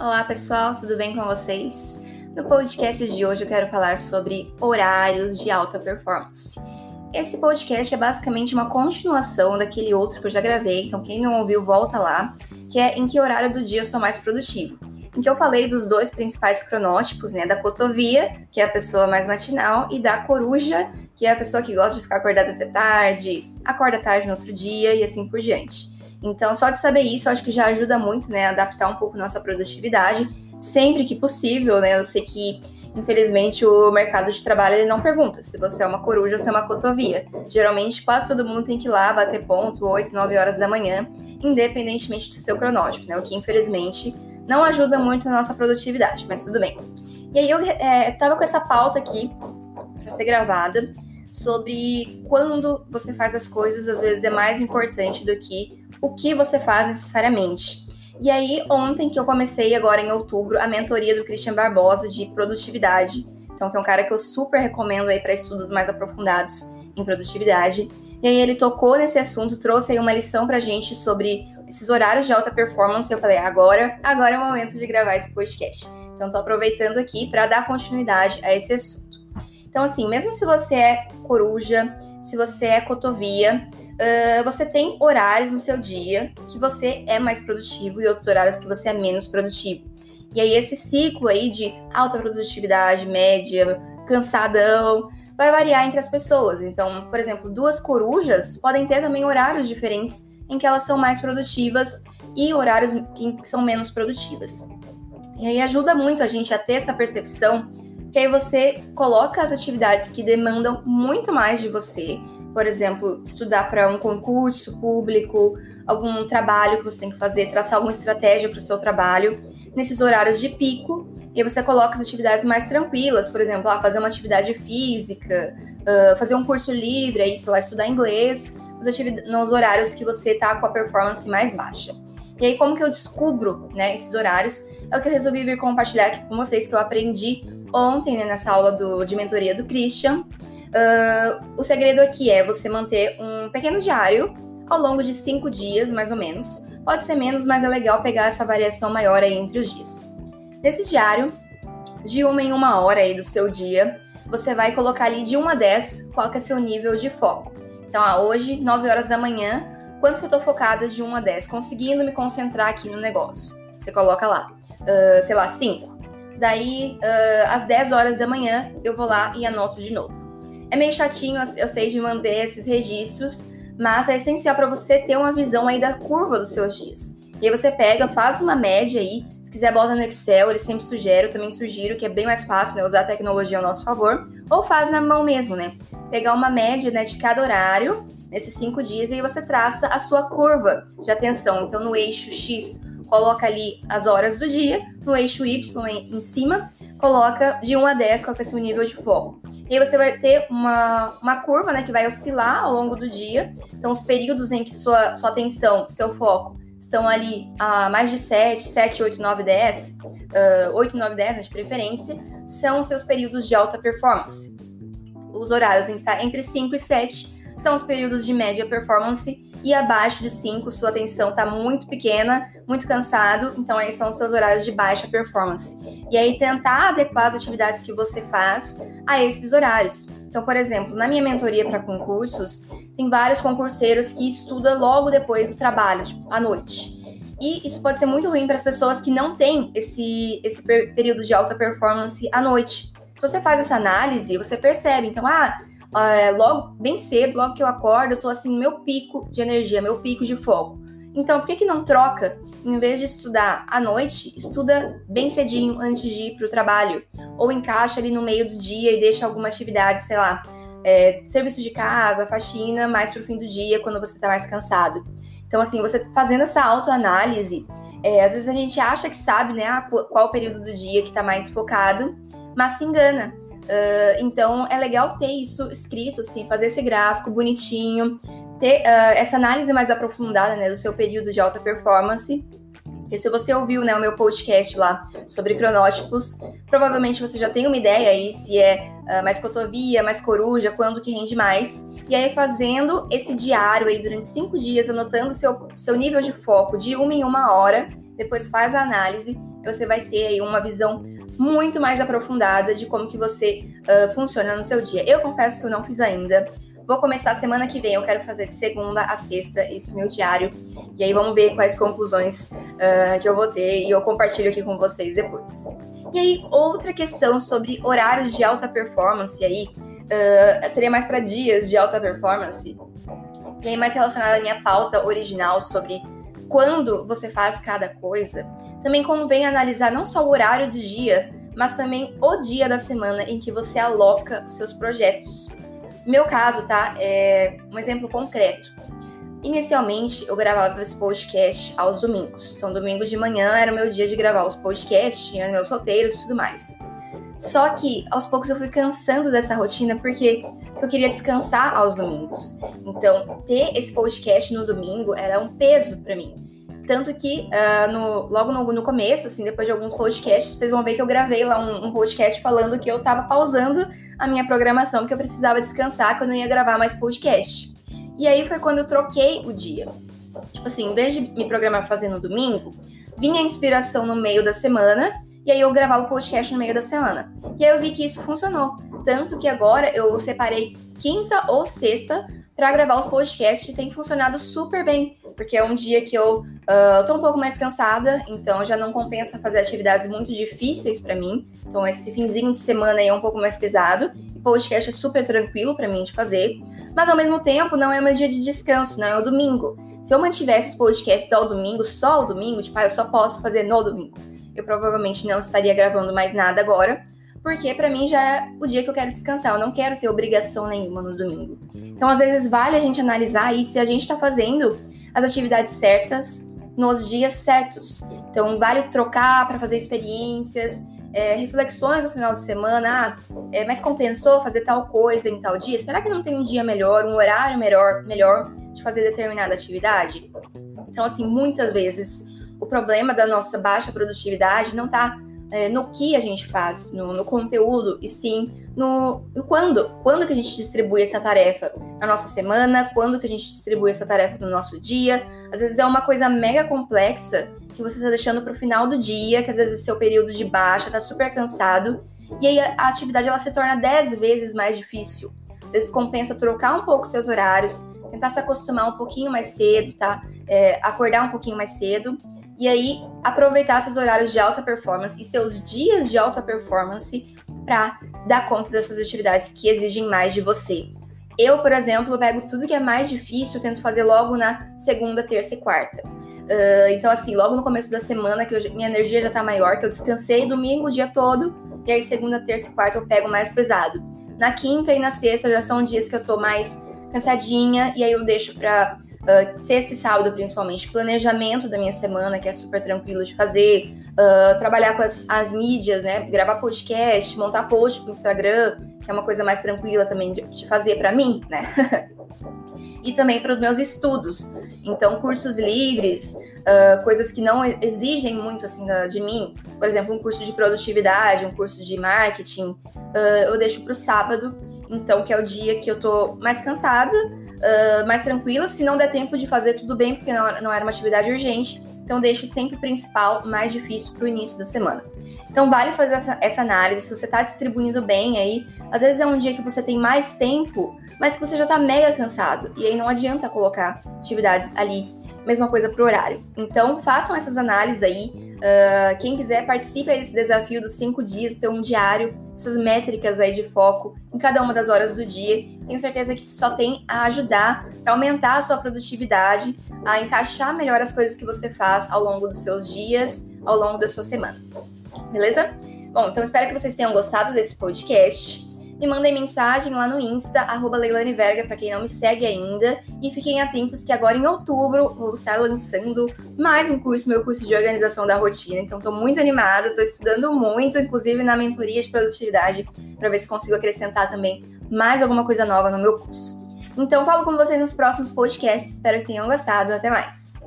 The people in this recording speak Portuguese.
Olá pessoal, tudo bem com vocês? No podcast de hoje eu quero falar sobre horários de alta performance. Esse podcast é basicamente uma continuação daquele outro que eu já gravei, então quem não ouviu, volta lá, que é em que horário do dia eu sou mais produtivo. Em que eu falei dos dois principais cronótipos, né? Da cotovia, que é a pessoa mais matinal, e da coruja, que é a pessoa que gosta de ficar acordada até tarde, acorda tarde no outro dia e assim por diante. Então, só de saber isso, acho que já ajuda muito, né, a adaptar um pouco nossa produtividade, sempre que possível, né? Eu sei que, infelizmente, o mercado de trabalho ele não pergunta se você é uma coruja ou se é uma cotovia. Geralmente, quase todo mundo tem que ir lá bater ponto 8, 9 horas da manhã, independentemente do seu cronótipo, né? O que, infelizmente, não ajuda muito na nossa produtividade, mas tudo bem. E aí, eu é, tava com essa pauta aqui para ser gravada sobre quando você faz as coisas, às vezes é mais importante do que o que você faz necessariamente. E aí, ontem que eu comecei, agora em outubro, a mentoria do Christian Barbosa de produtividade. Então, que é um cara que eu super recomendo aí para estudos mais aprofundados em produtividade. E aí ele tocou nesse assunto, trouxe aí uma lição pra gente sobre esses horários de alta performance. Eu falei, agora, agora é o momento de gravar esse podcast. Então, tô aproveitando aqui para dar continuidade a esse assunto. Então, assim, mesmo se você é coruja, se você é cotovia, uh, você tem horários no seu dia que você é mais produtivo e outros horários que você é menos produtivo. E aí esse ciclo aí de alta produtividade, média, cansadão, vai variar entre as pessoas. Então, por exemplo, duas corujas podem ter também horários diferentes em que elas são mais produtivas e horários em que são menos produtivas. E aí ajuda muito a gente a ter essa percepção, que aí você coloca as atividades que demandam muito mais de você, por exemplo, estudar para um concurso público, algum trabalho que você tem que fazer, traçar alguma estratégia para o seu trabalho, nesses horários de pico, e você coloca as atividades mais tranquilas, por exemplo, ah, fazer uma atividade física, uh, fazer um curso livre, aí, sei lá, estudar inglês, nos horários que você está com a performance mais baixa. E aí, como que eu descubro né, esses horários? É o que eu resolvi vir compartilhar aqui com vocês, que eu aprendi ontem né, nessa aula do, de mentoria do Christian. Uh, o segredo aqui é você manter um pequeno diário ao longo de cinco dias, mais ou menos. Pode ser menos, mas é legal pegar essa variação maior aí entre os dias. Nesse diário, de uma em uma hora aí do seu dia, você vai colocar ali de 1 a 10 qual que é seu nível de foco. Então, ah, hoje, 9 horas da manhã, quanto que eu tô focada de 1 a 10, conseguindo me concentrar aqui no negócio. Você coloca lá, uh, sei lá, 5. Daí, uh, às 10 horas da manhã, eu vou lá e anoto de novo. É meio chatinho, eu sei, de manter esses registros, mas é essencial para você ter uma visão aí da curva dos seus dias. E aí você pega, faz uma média aí, se quiser bota no Excel, ele sempre sugere, eu também sugiro, que é bem mais fácil, né, usar a tecnologia ao nosso favor, ou faz na mão mesmo, né? Pegar uma média, né, de cada horário, nesses cinco dias, e aí você traça a sua curva de atenção. Então, no eixo X, coloca ali as horas do dia, no eixo Y em cima, coloca de 1 a 10 qual é o seu nível de foco. E aí você vai ter uma, uma curva né, que vai oscilar ao longo do dia. Então, os períodos em que sua, sua atenção, seu foco estão ali a mais de 7, 7, 8, 9, 10, uh, 8, 9, 10 né, de preferência, são os seus períodos de alta performance. Os horários em que está entre 5 e 7 são os períodos de média performance e abaixo de 5 sua atenção está muito pequena, muito cansado, então aí são seus horários de baixa performance. E aí tentar adequar as atividades que você faz a esses horários. Então, por exemplo, na minha mentoria para concursos, tem vários concurseiros que estudam logo depois do trabalho, tipo, à noite. E isso pode ser muito ruim para as pessoas que não têm esse, esse período de alta performance à noite. Se você faz essa análise, você percebe, então, ah, é, logo bem cedo, logo que eu acordo, eu tô assim, meu pico de energia, meu pico de foco. Então, por que, que não troca? Em vez de estudar à noite, estuda bem cedinho antes de ir para o trabalho. Ou encaixa ali no meio do dia e deixa alguma atividade, sei lá, é, serviço de casa, faxina, mais para o fim do dia, quando você está mais cansado. Então, assim, você fazendo essa autoanálise, é, às vezes a gente acha que sabe, né, qual período do dia que está mais focado, mas se engana. Uh, então é legal ter isso escrito, assim, fazer esse gráfico bonitinho, ter uh, essa análise mais aprofundada né, do seu período de alta performance. Porque se você ouviu né, o meu podcast lá sobre cronótipos, provavelmente você já tem uma ideia aí se é uh, mais cotovia, mais coruja, quando que rende mais. E aí, fazendo esse diário aí durante cinco dias, anotando seu, seu nível de foco de uma em uma hora, depois faz a análise você vai ter aí uma visão muito mais aprofundada de como que você uh, funciona no seu dia. Eu confesso que eu não fiz ainda. Vou começar semana que vem, eu quero fazer de segunda a sexta esse meu diário. E aí vamos ver quais conclusões uh, que eu vou ter e eu compartilho aqui com vocês depois. E aí, outra questão sobre horários de alta performance aí, uh, seria mais para dias de alta performance. E aí, mais relacionada à minha pauta original sobre quando você faz cada coisa, também convém analisar não só o horário do dia, mas também o dia da semana em que você aloca os seus projetos. Meu caso, tá? É um exemplo concreto. Inicialmente, eu gravava esse podcast aos domingos. Então, domingo de manhã era o meu dia de gravar os podcasts, tinha meus roteiros e tudo mais. Só que, aos poucos, eu fui cansando dessa rotina porque eu queria descansar aos domingos. Então, ter esse podcast no domingo era um peso para mim. Tanto que, uh, no, logo no, no, começo, assim, depois de alguns podcasts, vocês vão ver que eu gravei lá um, um, podcast falando que eu tava pausando a minha programação, que eu precisava descansar, que eu não ia gravar mais podcast. E aí foi quando eu troquei o dia. Tipo assim, em vez de me programar fazendo domingo, vinha a inspiração no meio da semana e aí eu gravava o podcast no meio da semana. E aí eu vi que isso funcionou. Tanto que agora eu separei quinta ou sexta para gravar os podcasts e tem funcionado super bem. Porque é um dia que eu uh, tô um pouco mais cansada, então já não compensa fazer atividades muito difíceis para mim. Então esse finzinho de semana é um pouco mais pesado. E podcast é super tranquilo para mim de fazer. Mas ao mesmo tempo não é meu dia de descanso, não é o domingo. Se eu mantivesse os podcasts ao domingo, só ao domingo, tipo, ah, eu só posso fazer no domingo eu provavelmente não estaria gravando mais nada agora, porque para mim já é o dia que eu quero descansar, eu não quero ter obrigação nenhuma no domingo. Então, às vezes, vale a gente analisar aí se a gente está fazendo as atividades certas nos dias certos. Então, vale trocar para fazer experiências, é, reflexões no final de semana. Ah, é, mas compensou fazer tal coisa em tal dia? Será que não tem um dia melhor, um horário melhor, melhor de fazer determinada atividade? Então, assim, muitas vezes o problema da nossa baixa produtividade não está é, no que a gente faz, no, no conteúdo, e sim no, no, quando. Quando que a gente distribui essa tarefa na nossa semana, quando que a gente distribui essa tarefa no nosso dia. Às vezes é uma coisa mega complexa que você está deixando para o final do dia, que às vezes é seu período de baixa, está super cansado, e aí a, a atividade ela se torna 10 vezes mais difícil. Às vezes compensa trocar um pouco seus horários, tentar se acostumar um pouquinho mais cedo, tá? É, acordar um pouquinho mais cedo e aí aproveitar seus horários de alta performance e seus dias de alta performance para dar conta dessas atividades que exigem mais de você. Eu, por exemplo, pego tudo que é mais difícil, tento fazer logo na segunda, terça e quarta. Uh, então, assim, logo no começo da semana, que eu, minha energia já tá maior, que eu descansei domingo o dia todo, e aí segunda, terça e quarta eu pego mais pesado. Na quinta e na sexta já são dias que eu tô mais cansadinha, e aí eu deixo pra Uh, sexta e sábado, principalmente, planejamento da minha semana, que é super tranquilo de fazer, uh, trabalhar com as, as, mídias, né? Gravar podcast, montar post pro Instagram, que é uma coisa mais tranquila também de, de fazer para mim, né? e também para os meus estudos. Então, cursos livres, uh, coisas que não exigem muito assim de mim, por exemplo, um curso de produtividade, um curso de marketing, eu deixo para o sábado, então que é o dia que eu tô mais cansada uh, mais tranquila. Se não der tempo de fazer, tudo bem, porque não, não era uma atividade urgente. Então, deixe sempre o principal mais difícil para o início da semana. Então, vale fazer essa, essa análise. Se você está distribuindo bem aí, às vezes é um dia que você tem mais tempo, mas que você já está mega cansado. E aí não adianta colocar atividades ali. Mesma coisa para o horário. Então, façam essas análises aí. Uh, quem quiser, participe desse desafio dos cinco dias, ter um diário, essas métricas aí de foco em cada uma das horas do dia. Tenho certeza que isso só tem a ajudar para aumentar a sua produtividade, a encaixar melhor as coisas que você faz ao longo dos seus dias, ao longo da sua semana. Beleza? Bom, então espero que vocês tenham gostado desse podcast me mandem mensagem lá no Insta, arroba Leilane Verga, para quem não me segue ainda. E fiquem atentos que agora em outubro vou estar lançando mais um curso, meu curso de organização da rotina. Então estou muito animada, estou estudando muito, inclusive na mentoria de produtividade, para ver se consigo acrescentar também mais alguma coisa nova no meu curso. Então, falo com vocês nos próximos podcasts. Espero que tenham gostado. Até mais!